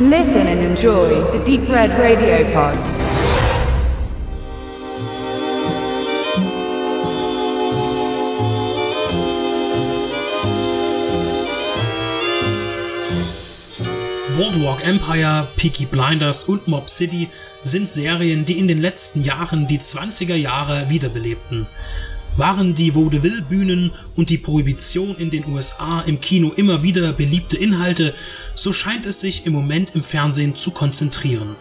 Listen and enjoy the Deep Red Radio Pod. Boardwalk Empire, Peaky Blinders und Mob City sind Serien, die in den letzten Jahren die 20er Jahre wiederbelebten. Waren die Vaudeville-Bühnen und die Prohibition in den USA im Kino immer wieder beliebte Inhalte, so scheint es sich im Moment im Fernsehen zu konzentrieren.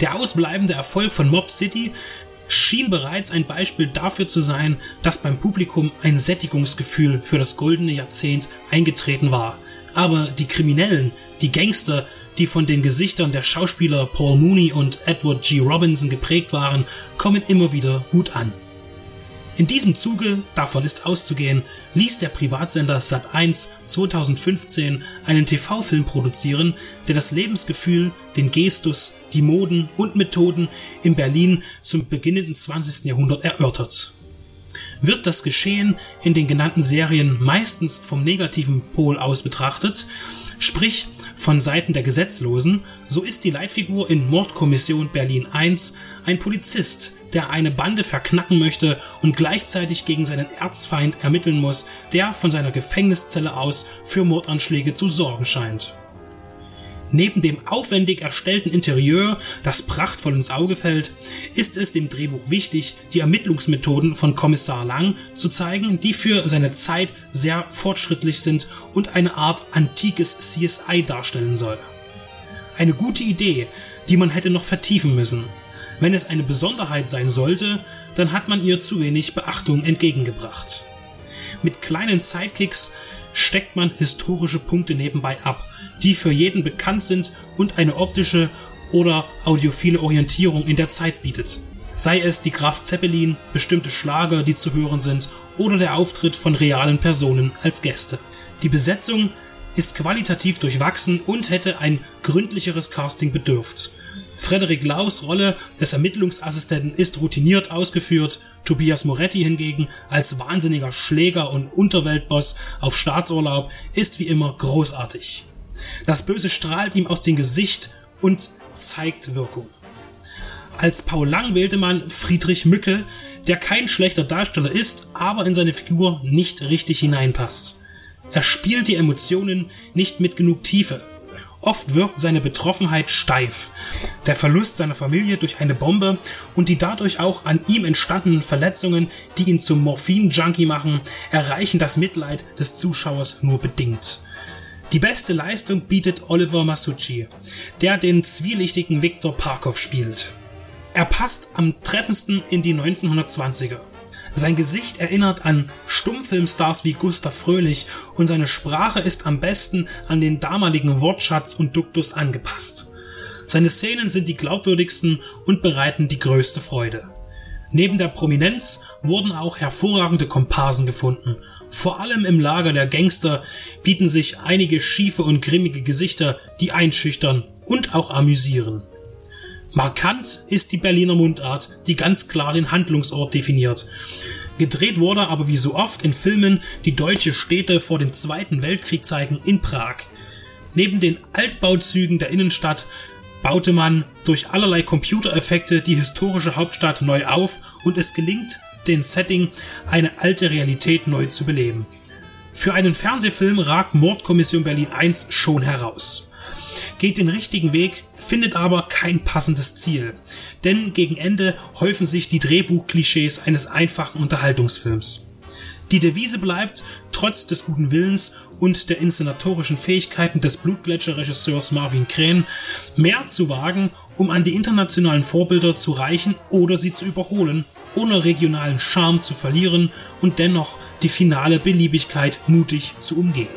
Der ausbleibende Erfolg von Mob City schien bereits ein Beispiel dafür zu sein, dass beim Publikum ein Sättigungsgefühl für das goldene Jahrzehnt eingetreten war. Aber die Kriminellen, die Gangster, die von den Gesichtern der Schauspieler Paul Mooney und Edward G. Robinson geprägt waren, kommen immer wieder gut an. In diesem Zuge, davon ist auszugehen, ließ der Privatsender Sat1 2015 einen TV-Film produzieren, der das Lebensgefühl, den Gestus, die Moden und Methoden in Berlin zum beginnenden 20. Jahrhundert erörtert. Wird das Geschehen in den genannten Serien meistens vom negativen Pol aus betrachtet, sprich von Seiten der Gesetzlosen, so ist die Leitfigur in Mordkommission Berlin I ein Polizist, der eine Bande verknacken möchte und gleichzeitig gegen seinen Erzfeind ermitteln muss, der von seiner Gefängniszelle aus für Mordanschläge zu sorgen scheint. Neben dem aufwendig erstellten Interieur, das prachtvoll ins Auge fällt, ist es dem Drehbuch wichtig, die Ermittlungsmethoden von Kommissar Lang zu zeigen, die für seine Zeit sehr fortschrittlich sind und eine Art antikes CSI darstellen soll. Eine gute Idee, die man hätte noch vertiefen müssen. Wenn es eine Besonderheit sein sollte, dann hat man ihr zu wenig Beachtung entgegengebracht. Mit kleinen Sidekicks steckt man historische Punkte nebenbei ab, die für jeden bekannt sind und eine optische oder audiophile Orientierung in der Zeit bietet. Sei es die Graf Zeppelin, bestimmte Schlager, die zu hören sind, oder der Auftritt von realen Personen als Gäste. Die Besetzung ist qualitativ durchwachsen und hätte ein gründlicheres Casting bedürft. Frederik Laus Rolle des Ermittlungsassistenten ist routiniert ausgeführt, Tobias Moretti hingegen als wahnsinniger Schläger und Unterweltboss auf Staatsurlaub ist wie immer großartig. Das Böse strahlt ihm aus dem Gesicht und zeigt Wirkung. Als Paul Lang wählte man Friedrich Mücke, der kein schlechter Darsteller ist, aber in seine Figur nicht richtig hineinpasst. Er spielt die Emotionen nicht mit genug Tiefe. Oft wirkt seine Betroffenheit steif. Der Verlust seiner Familie durch eine Bombe und die dadurch auch an ihm entstandenen Verletzungen, die ihn zum Morphin-Junkie machen, erreichen das Mitleid des Zuschauers nur bedingt. Die beste Leistung bietet Oliver Masucci, der den zwielichtigen Viktor Parkov spielt. Er passt am treffendsten in die 1920er. Sein Gesicht erinnert an Stummfilmstars wie Gustav Fröhlich und seine Sprache ist am besten an den damaligen Wortschatz und Duktus angepasst. Seine Szenen sind die glaubwürdigsten und bereiten die größte Freude. Neben der Prominenz wurden auch hervorragende Komparsen gefunden. Vor allem im Lager der Gangster bieten sich einige schiefe und grimmige Gesichter, die einschüchtern und auch amüsieren. Markant ist die Berliner Mundart, die ganz klar den Handlungsort definiert. Gedreht wurde aber wie so oft in Filmen, die deutsche Städte vor dem Zweiten Weltkrieg zeigen, in Prag. Neben den Altbauzügen der Innenstadt baute man durch allerlei Computereffekte die historische Hauptstadt neu auf und es gelingt, den Setting eine alte Realität neu zu beleben. Für einen Fernsehfilm ragt Mordkommission Berlin 1 schon heraus geht den richtigen Weg, findet aber kein passendes Ziel. Denn gegen Ende häufen sich die Drehbuchklischees eines einfachen Unterhaltungsfilms. Die Devise bleibt, trotz des guten Willens und der inszenatorischen Fähigkeiten des Blutgletscher-Regisseurs Marvin Krähen, mehr zu wagen, um an die internationalen Vorbilder zu reichen oder sie zu überholen, ohne regionalen Charme zu verlieren und dennoch die finale Beliebigkeit mutig zu umgehen.